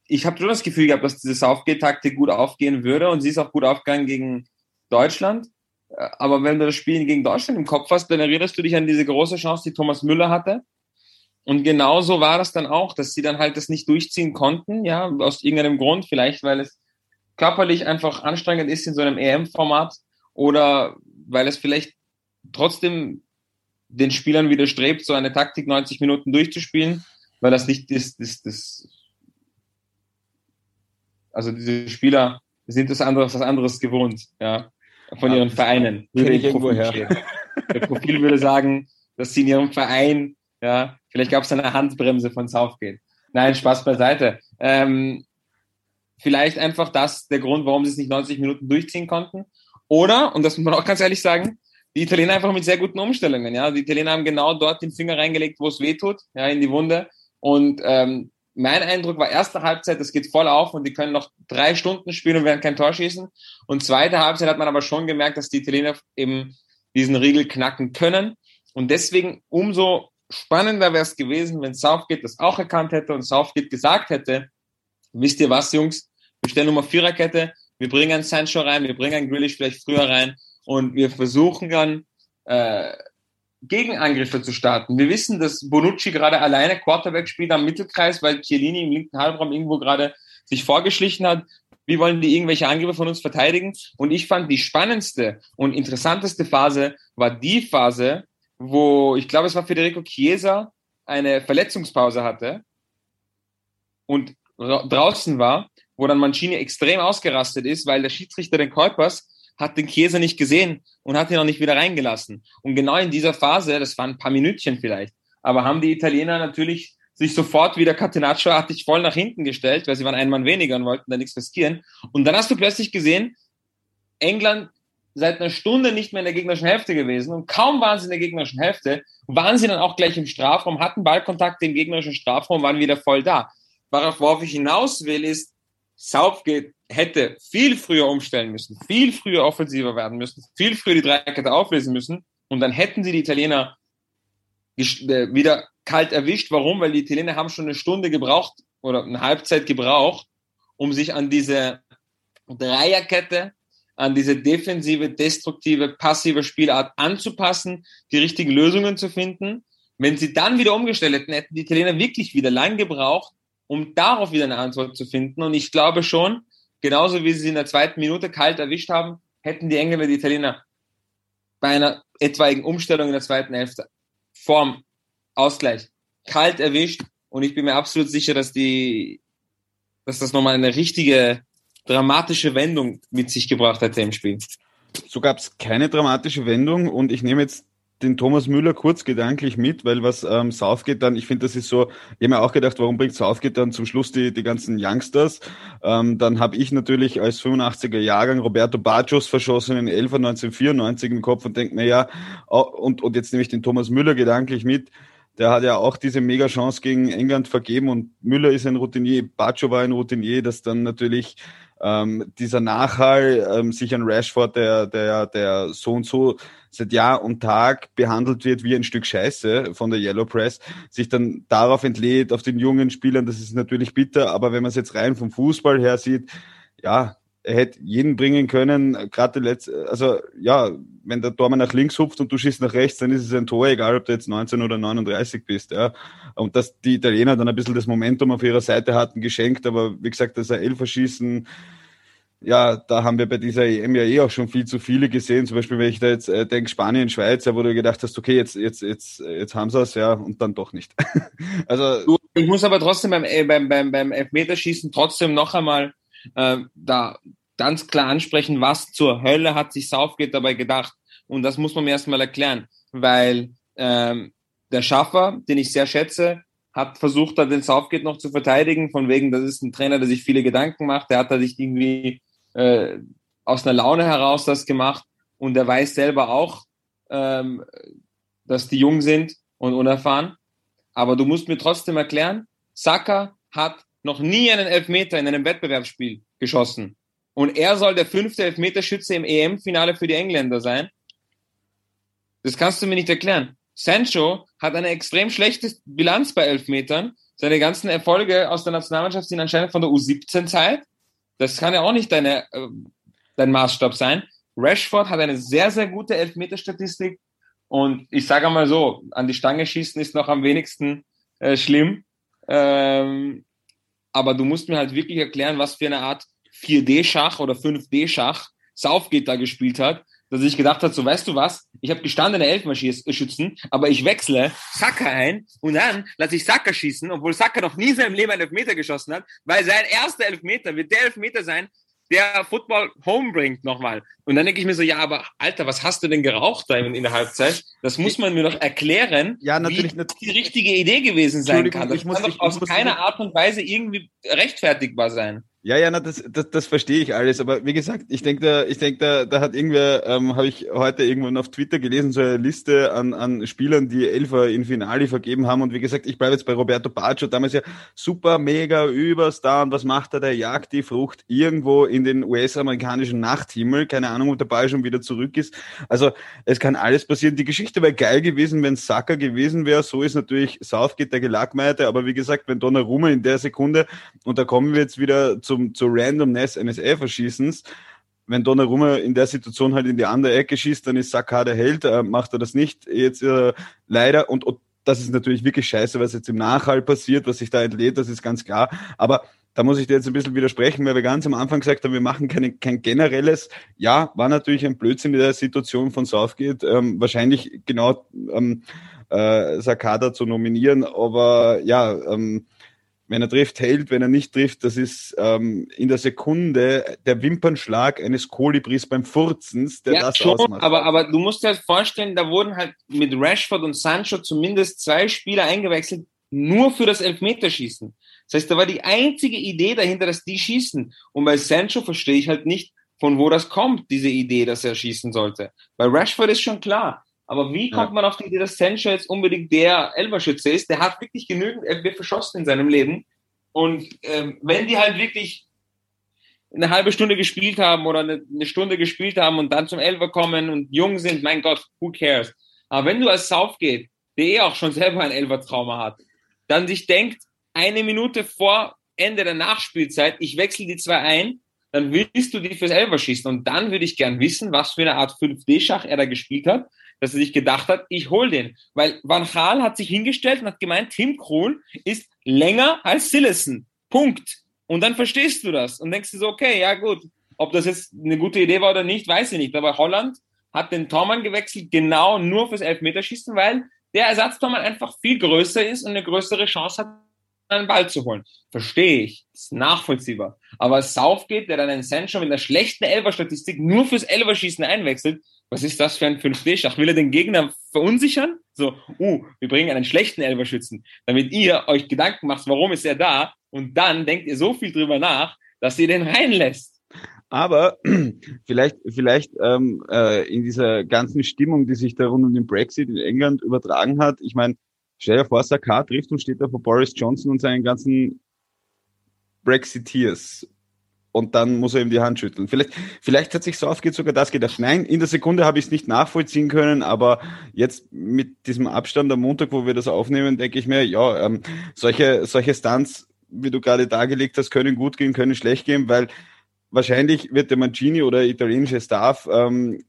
ich habe schon das Gefühl gehabt, dass diese Southgate-Taktik gut aufgehen würde und sie ist auch gut aufgegangen gegen Deutschland. Äh, aber wenn du das Spiel gegen Deutschland im Kopf hast, dann erinnerst du dich an diese große Chance, die Thomas Müller hatte. Und genauso war das dann auch, dass sie dann halt das nicht durchziehen konnten, ja, aus irgendeinem Grund, vielleicht weil es körperlich einfach anstrengend ist in so einem EM-Format oder weil es vielleicht trotzdem den Spielern widerstrebt, so eine Taktik 90 Minuten durchzuspielen, weil das nicht das, das, das also diese Spieler sind das anderes, was anderes gewohnt, ja, von ihren Vereinen. Ich irgendwo her. Der Profil würde sagen, dass sie in ihrem Verein, ja, vielleicht gab es eine Handbremse von Southgate. Nein, Spaß beiseite. Ähm, vielleicht einfach das der Grund, warum sie es nicht 90 Minuten durchziehen konnten. Oder, und das muss man auch ganz ehrlich sagen, die Italiener einfach mit sehr guten Umstellungen. Ja, die Italiener haben genau dort den Finger reingelegt, wo es weh tut, ja, in die Wunde. Und ähm, mein Eindruck war erste Halbzeit, das geht voll auf und die können noch drei Stunden spielen und werden kein Tor schießen. Und zweite Halbzeit hat man aber schon gemerkt, dass die Italiener eben diesen Riegel knacken können. Und deswegen umso spannender wäre es gewesen, wenn Southgate das auch erkannt hätte und Southgate gesagt hätte, wisst ihr was, Jungs, wir stellen Nummer Viererkette, wir bringen Sancho rein, wir bringen Grealish vielleicht früher rein und wir versuchen dann äh, Gegenangriffe zu starten. Wir wissen, dass Bonucci gerade alleine Quarterback spielt am Mittelkreis, weil Chiellini im linken Halbraum irgendwo gerade sich vorgeschlichen hat. Wie wollen die irgendwelche Angriffe von uns verteidigen? Und ich fand die spannendste und interessanteste Phase war die Phase, wo ich glaube, es war Federico Chiesa eine Verletzungspause hatte und draußen war, wo dann Mancini extrem ausgerastet ist, weil der Schiedsrichter den Kuipers hat den Käse nicht gesehen und hat ihn auch nicht wieder reingelassen. Und genau in dieser Phase, das waren ein paar Minütchen vielleicht, aber haben die Italiener natürlich sich sofort wieder Catenaccio-artig voll nach hinten gestellt, weil sie waren ein Mann weniger und wollten da nichts riskieren. Und dann hast du plötzlich gesehen, England seit einer Stunde nicht mehr in der gegnerischen Hälfte gewesen und kaum waren sie in der gegnerischen Hälfte, waren sie dann auch gleich im Strafraum, hatten Ballkontakt im gegnerischen Strafraum, waren wieder voll da. Worauf ich hinaus will, ist, Southgate hätte viel früher umstellen müssen, viel früher offensiver werden müssen, viel früher die Dreikette auflesen müssen und dann hätten sie die Italiener äh, wieder kalt erwischt. Warum? Weil die Italiener haben schon eine Stunde gebraucht oder eine Halbzeit gebraucht, um sich an diese Dreierkette, an diese defensive, destruktive, passive Spielart anzupassen, die richtigen Lösungen zu finden. Wenn sie dann wieder umgestellt hätten, hätten die Italiener wirklich wieder lang gebraucht, um darauf wieder eine Antwort zu finden. Und ich glaube schon, genauso wie sie in der zweiten Minute kalt erwischt haben, hätten die Engländer die Italiener bei einer etwaigen Umstellung in der zweiten Hälfte vorm Ausgleich kalt erwischt. Und ich bin mir absolut sicher, dass die, dass das nochmal eine richtige dramatische Wendung mit sich gebracht hätte im Spiel. So gab es keine dramatische Wendung und ich nehme jetzt den Thomas Müller kurz gedanklich mit, weil was ähm, Southgate dann, ich finde, das ist so, ich habe mir auch gedacht, warum bringt Southgate dann zum Schluss die, die ganzen Youngsters? Ähm, dann habe ich natürlich als 85er Jahrgang Roberto Baccios verschossenen Elfer 1994 im Kopf und denke mir, ja, und, und jetzt nehme ich den Thomas Müller gedanklich mit, der hat ja auch diese mega Chance gegen England vergeben und Müller ist ein Routinier, Baccio war ein Routinier, das dann natürlich ähm, dieser Nachhall ähm, sich an Rashford, der, der, der so und so seit Jahr und Tag behandelt wird wie ein Stück Scheiße von der Yellow Press, sich dann darauf entlädt, auf den jungen Spielern, das ist natürlich bitter, aber wenn man es jetzt rein vom Fußball her sieht, ja, er hätte jeden bringen können, gerade letzte, also ja, wenn der Tormann nach links hupft und du schießt nach rechts, dann ist es ein Tor, egal ob du jetzt 19 oder 39 bist, ja. Und dass die Italiener dann ein bisschen das Momentum auf ihrer Seite hatten, geschenkt, aber wie gesagt, dass er Elfer schießen, ja, da haben wir bei dieser EM ja eh auch schon viel zu viele gesehen. Zum Beispiel, wenn ich da jetzt äh, denke, Spanien, Schweiz, ja, wo du gedacht hast, okay, jetzt, jetzt, jetzt, jetzt haben sie es, ja, und dann doch nicht. also. Ich muss aber trotzdem beim, äh, beim, beim, beim Elfmeterschießen trotzdem noch einmal äh, da ganz klar ansprechen, was zur Hölle hat sich Southgate dabei gedacht. Und das muss man mir erstmal erklären, weil ähm, der Schaffer, den ich sehr schätze, hat versucht, da den Southgate noch zu verteidigen, von wegen, das ist ein Trainer, der sich viele Gedanken macht, der hat da sich irgendwie äh, aus einer Laune heraus das gemacht und er weiß selber auch, ähm, dass die jung sind und unerfahren. Aber du musst mir trotzdem erklären, Saka hat noch nie einen Elfmeter in einem Wettbewerbsspiel geschossen. Und er soll der fünfte Elfmeterschütze im EM-Finale für die Engländer sein. Das kannst du mir nicht erklären. Sancho hat eine extrem schlechte Bilanz bei Elfmetern. Seine ganzen Erfolge aus der Nationalmannschaft sind anscheinend von der U17-Zeit. Das kann ja auch nicht deine, äh, dein Maßstab sein. Rashford hat eine sehr, sehr gute Elfmeterstatistik. Und ich sage mal so, an die Stange schießen ist noch am wenigsten äh, schlimm. Ähm, aber du musst mir halt wirklich erklären, was für eine Art 4D-Schach oder 5D-Schach Southgate da gespielt hat, dass ich gedacht habe, so weißt du was, ich habe gestandene Elfenschützen, aber ich wechsle Saka ein und dann lasse ich Saka schießen, obwohl Saka noch nie in seinem Leben einen Elfmeter geschossen hat, weil sein erster Elfmeter wird der Elfmeter sein, der Football home bringt nochmal. Und dann denke ich mir so, ja, aber Alter, was hast du denn geraucht da in, in der Halbzeit? Das muss man mir doch erklären, ja, natürlich, wie die richtige Idee gewesen sein kann. Das kann doch aus keiner Art und Weise irgendwie rechtfertigbar sein. Ja, ja, na, das, das, das verstehe ich alles. Aber wie gesagt, ich denke, da, ich denke, da, da hat irgendwer, ähm, habe ich heute irgendwann auf Twitter gelesen, so eine Liste an, an Spielern, die Elfer in Finale vergeben haben. Und wie gesagt, ich bleibe jetzt bei Roberto Baggio, damals ja super, mega, Überstar. Und was macht er? Der jagt die Frucht irgendwo in den US-amerikanischen Nachthimmel. Keine Ahnung, ob der Ball schon wieder zurück ist. Also es kann alles passieren. Die Geschichte wäre geil gewesen, wenn Saka gewesen wäre. So ist natürlich Southgate der Gelackmeierte. Aber wie gesagt, wenn Donnarumma in der Sekunde, und da kommen wir jetzt wieder zu zum, zur Randomness eines Elferschießens. Wenn Donnarumma in der Situation halt in die andere Ecke schießt, dann ist Saka der Held, äh, macht er das nicht. Jetzt äh, leider und, und das ist natürlich wirklich scheiße, was jetzt im Nachhall passiert, was sich da entlädt, das ist ganz klar. Aber da muss ich dir jetzt ein bisschen widersprechen, weil wir ganz am Anfang gesagt haben, wir machen keine, kein generelles. Ja, war natürlich ein Blödsinn in der Situation von Southgate, ähm, wahrscheinlich genau ähm, äh, Sakada zu nominieren, aber ja, ähm, wenn er trifft, hält, wenn er nicht trifft, das ist ähm, in der Sekunde der Wimpernschlag eines Kolibris beim Furzens, der ja, das schon, ausmacht. Aber, aber du musst dir halt vorstellen, da wurden halt mit Rashford und Sancho zumindest zwei Spieler eingewechselt, nur für das Elfmeterschießen. Das heißt, da war die einzige Idee dahinter, dass die schießen. Und bei Sancho verstehe ich halt nicht, von wo das kommt, diese Idee, dass er schießen sollte. Bei Rashford ist schon klar. Aber wie kommt ja. man auf die Idee, dass Sancho jetzt unbedingt der Elberschütze ist? Der hat wirklich genügend FB verschossen in seinem Leben. Und ähm, wenn die halt wirklich eine halbe Stunde gespielt haben oder eine, eine Stunde gespielt haben und dann zum Elfer kommen und jung sind, mein Gott, who cares? Aber wenn du als Southgate, der eh auch schon selber ein Elfer-Trauma hat, dann sich denkt, eine Minute vor Ende der Nachspielzeit, ich wechsle die zwei ein, dann willst du die fürs Elfer schießen. Und dann würde ich gern wissen, was für eine Art 5D-Schach er da gespielt hat, dass er sich gedacht hat, ich hol den. Weil Van Gaal hat sich hingestellt und hat gemeint, Tim Krul ist länger als Sillison. Punkt. Und dann verstehst du das und denkst du so, okay, ja gut, ob das jetzt eine gute Idee war oder nicht, weiß ich nicht. Aber Holland hat den Tormann gewechselt, genau nur fürs Elfmeterschießen, weil der Ersatztormann einfach viel größer ist und eine größere Chance hat, einen Ball zu holen. Verstehe ich. ist nachvollziehbar. Aber Southgate, der dann einen Sancho mit einer schlechten Elferstatistik nur fürs Elferschießen einwechselt, was ist das für ein 5D-Schach? Will er den Gegner verunsichern? So, uh, wir bringen einen schlechten Elberschützen, damit ihr euch Gedanken macht, warum ist er da? Und dann denkt ihr so viel drüber nach, dass ihr den reinlässt. Aber vielleicht, vielleicht ähm, äh, in dieser ganzen Stimmung, die sich da rund um den Brexit in England übertragen hat, ich meine, stell dir vor, Saka trifft und steht da vor Boris Johnson und seinen ganzen Brexiteers und dann muss er ihm die Hand schütteln. Vielleicht, vielleicht hat sich Southgate sogar das gedacht. Nein, in der Sekunde habe ich es nicht nachvollziehen können, aber jetzt mit diesem Abstand am Montag, wo wir das aufnehmen, denke ich mir, ja, ähm, solche, solche Stunts, wie du gerade dargelegt hast, können gut gehen, können schlecht gehen, weil wahrscheinlich wird der Mancini oder italienische Staff ähm,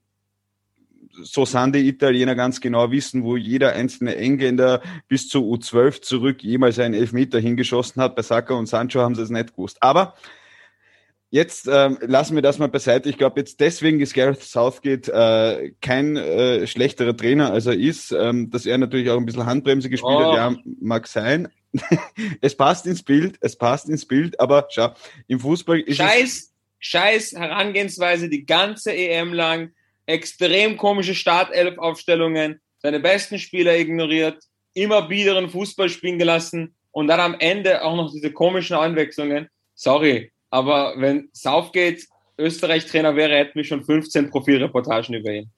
so sind die Italiener ganz genau wissen, wo jeder einzelne Engländer bis zu U12 zurück jemals einen Elfmeter hingeschossen hat. Bei Saka und Sancho haben sie es nicht gewusst. Aber Jetzt ähm, lassen wir das mal beiseite. Ich glaube, jetzt deswegen ist Gareth Southgate äh, kein äh, schlechterer Trainer, als er ist. Ähm, dass er natürlich auch ein bisschen Handbremse gespielt oh. hat, ja, mag sein. es passt ins Bild, es passt ins Bild, aber schau, im Fußball ist Scheiß, Scheiß Herangehensweise die ganze EM lang, extrem komische Startelf-Aufstellungen, seine besten Spieler ignoriert, immer biederen Fußball spielen gelassen und dann am Ende auch noch diese komischen Anwechslungen. Sorry, aber wenn Southgate Österreich-Trainer wäre, hätten wir schon 15 Profilreportagen über ihn.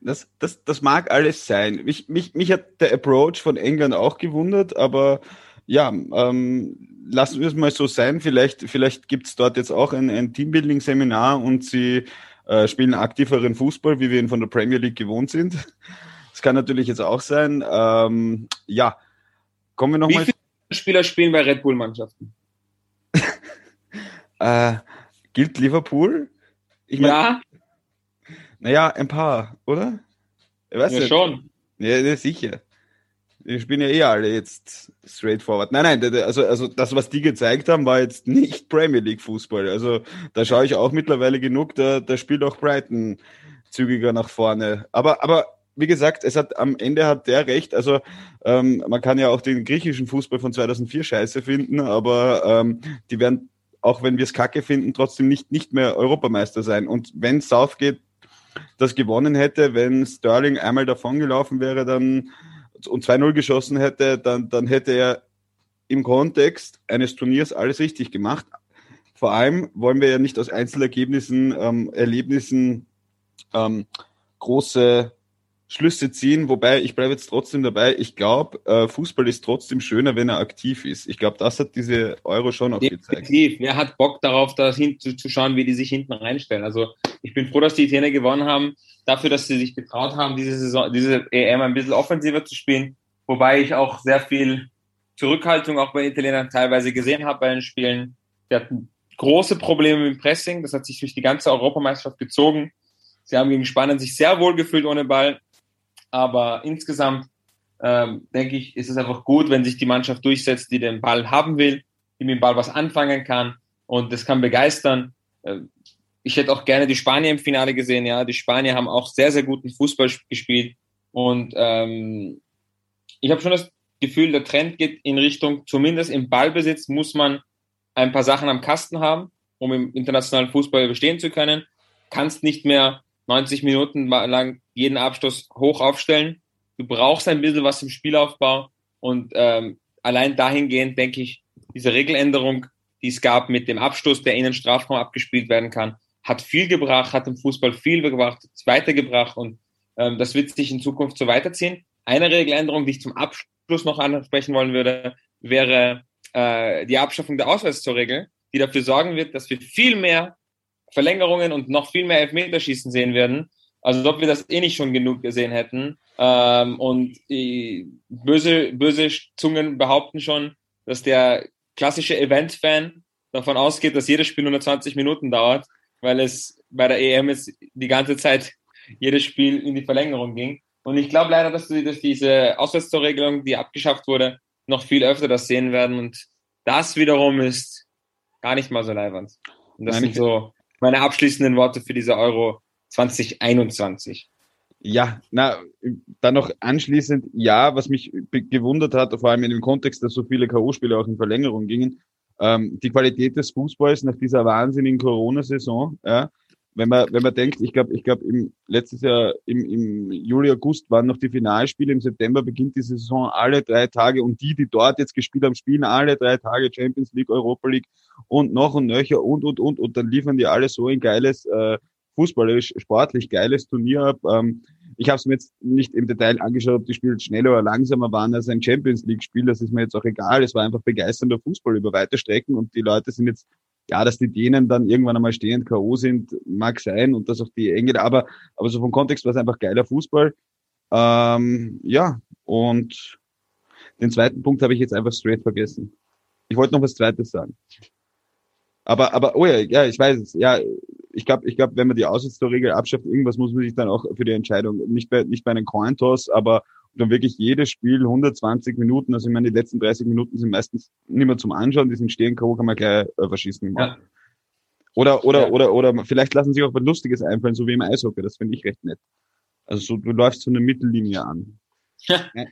Das, das, das mag alles sein. Mich, mich, mich hat der Approach von England auch gewundert, aber ja, ähm, lassen wir es mal so sein. Vielleicht, vielleicht gibt es dort jetzt auch ein, ein Teambuilding-Seminar und sie äh, spielen aktiveren Fußball, wie wir ihn von der Premier League gewohnt sind. Das kann natürlich jetzt auch sein. Ähm, ja, kommen wir nochmal. Wie viele Spieler spielen bei Red Bull-Mannschaften? Äh, gilt Liverpool? Ich mein, ja. Naja, ein paar, oder? Ich weiß ja, nicht. schon. Ja, sicher. Wir spielen ja eh alle jetzt straightforward. Nein, nein, also, also das, was die gezeigt haben, war jetzt nicht Premier League Fußball. Also da schaue ich auch mittlerweile genug, da, da spielt auch Brighton zügiger nach vorne. Aber, aber wie gesagt, es hat am Ende hat der recht. Also ähm, man kann ja auch den griechischen Fußball von 2004 scheiße finden, aber ähm, die werden auch wenn wir es kacke finden, trotzdem nicht, nicht mehr Europameister sein. Und wenn Southgate das gewonnen hätte, wenn Sterling einmal davongelaufen wäre dann und 2-0 geschossen hätte, dann, dann hätte er im Kontext eines Turniers alles richtig gemacht. Vor allem wollen wir ja nicht aus Einzelergebnissen, ähm, Erlebnissen ähm, große Schlüsse ziehen, wobei ich bleibe jetzt trotzdem dabei. Ich glaube, äh, Fußball ist trotzdem schöner, wenn er aktiv ist. Ich glaube, das hat diese Euro schon auch Definitiv. gezeigt. Wer hat Bock darauf, da hinzuschauen, wie die sich hinten reinstellen? Also ich bin froh, dass die Italiener gewonnen haben, dafür, dass sie sich getraut haben, diese Saison, diese EM ein bisschen offensiver zu spielen. Wobei ich auch sehr viel Zurückhaltung auch bei Italienern teilweise gesehen habe bei den Spielen. Die hatten große Probleme mit Pressing. Das hat sich durch die ganze Europameisterschaft gezogen. Sie haben gegen Spanien sich sehr wohl gefühlt ohne Ball aber insgesamt ähm, denke ich, ist es einfach gut, wenn sich die Mannschaft durchsetzt, die den Ball haben will, die mit dem Ball was anfangen kann und das kann begeistern. Ähm, ich hätte auch gerne die Spanier im Finale gesehen. Ja, die Spanier haben auch sehr, sehr guten Fußball gespielt und ähm, ich habe schon das Gefühl, der Trend geht in Richtung, zumindest im Ballbesitz muss man ein paar Sachen am Kasten haben, um im internationalen Fußball bestehen zu können. Kannst nicht mehr 90 Minuten lang jeden Abschluss hoch aufstellen. Du brauchst ein bisschen was im Spielaufbau und ähm, allein dahingehend denke ich, diese Regeländerung, die es gab mit dem Abschluss, der in den Strafraum abgespielt werden kann, hat viel gebracht, hat im Fußball viel gebracht, weitergebracht und ähm, das wird sich in Zukunft so weiterziehen. Eine Regeländerung, die ich zum Abschluss noch ansprechen wollen würde, wäre äh, die Abschaffung der Auswärtstorregel, die dafür sorgen wird, dass wir viel mehr Verlängerungen und noch viel mehr Elfmeterschießen sehen werden. Also ob wir das eh nicht schon genug gesehen hätten. Ähm, und böse, böse Zungen behaupten schon, dass der klassische Event-Fan davon ausgeht, dass jedes Spiel 120 Minuten dauert, weil es bei der EM ist die ganze Zeit jedes Spiel in die Verlängerung ging. Und ich glaube leider, dass wir durch diese Auswärtstorregelung, die abgeschafft wurde, noch viel öfter das sehen werden. Und das wiederum ist gar nicht mal so leibend. Und das Nein, sind so meine abschließenden Worte für diese Euro 2021. Ja, na, dann noch anschließend, ja, was mich gewundert hat, vor allem in dem Kontext, dass so viele K.O.-Spiele auch in Verlängerung gingen, ähm, die Qualität des Fußballs nach dieser wahnsinnigen Corona-Saison, ja, wenn man, wenn man denkt, ich glaube, ich glaube, im letztes Jahr im, im Juli, August waren noch die Finalspiele, im September beginnt die Saison alle drei Tage und die, die dort jetzt gespielt haben, spielen alle drei Tage Champions League, Europa League und noch und nöcher und und und und dann liefern die alle so ein geiles, äh, fußballerisch, sportlich geiles Turnier ab. Ähm, ich habe es mir jetzt nicht im Detail angeschaut, ob die Spiele schneller oder langsamer waren als ein Champions League-Spiel. Das ist mir jetzt auch egal. Es war einfach begeisternder Fußball über weite Strecken und die Leute sind jetzt ja, dass die Dänen dann irgendwann einmal stehend K.O. sind, mag sein und dass auch die Engländer, aber, aber so vom Kontext war es einfach geiler Fußball. Ähm, ja, und den zweiten Punkt habe ich jetzt einfach straight vergessen. Ich wollte noch was Zweites sagen. Aber, aber, oh ja, ja, ich weiß es. Ja, ich glaube, ich glaube, wenn man die Auswärtstorregel abschafft, irgendwas muss man sich dann auch für die Entscheidung, nicht bei, nicht bei einem Cointoss, aber dann wirklich jedes Spiel 120 Minuten, also ich meine, die letzten 30 Minuten sind meistens nicht mehr zum Anschauen, die sind stehen, kann man gleich äh, verschießen. Ja. Oder, oder, ja. oder, oder vielleicht lassen sich auch was Lustiges einfallen, so wie im Eishockey, das finde ich recht nett. Also so, du läufst so eine Mittellinie an.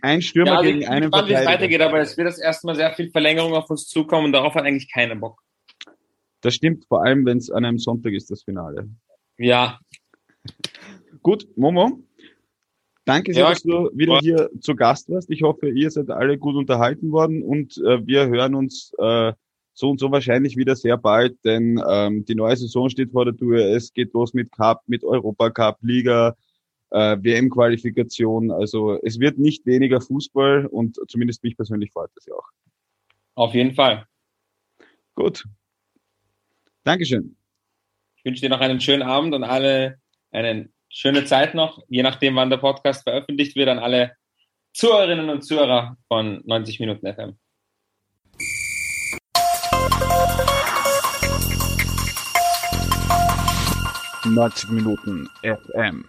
Ein Stürmer ja, also gegen einen Verteidiger. wie es weitergeht, aber es wird das erstmal sehr viel Verlängerung auf uns zukommen und darauf hat eigentlich keiner Bock. Das stimmt, vor allem wenn es an einem Sonntag ist, das Finale. Ja. Gut, Momo, danke sehr, ja, dass du wieder hier zu Gast warst. Ich hoffe, ihr seid alle gut unterhalten worden und äh, wir hören uns äh, so und so wahrscheinlich wieder sehr bald, denn ähm, die neue Saison steht vor der Tür. Es geht los mit Cup, mit Europacup, Liga, äh, WM-Qualifikation. Also es wird nicht weniger Fußball und zumindest mich persönlich freut das ja auch. Auf jeden Fall. Gut, Dankeschön. Ich wünsche dir noch einen schönen Abend und alle eine schöne Zeit noch, je nachdem, wann der Podcast veröffentlicht wird, an alle Zuhörerinnen und Zuhörer von 90 Minuten FM. Neunzig Minuten FM.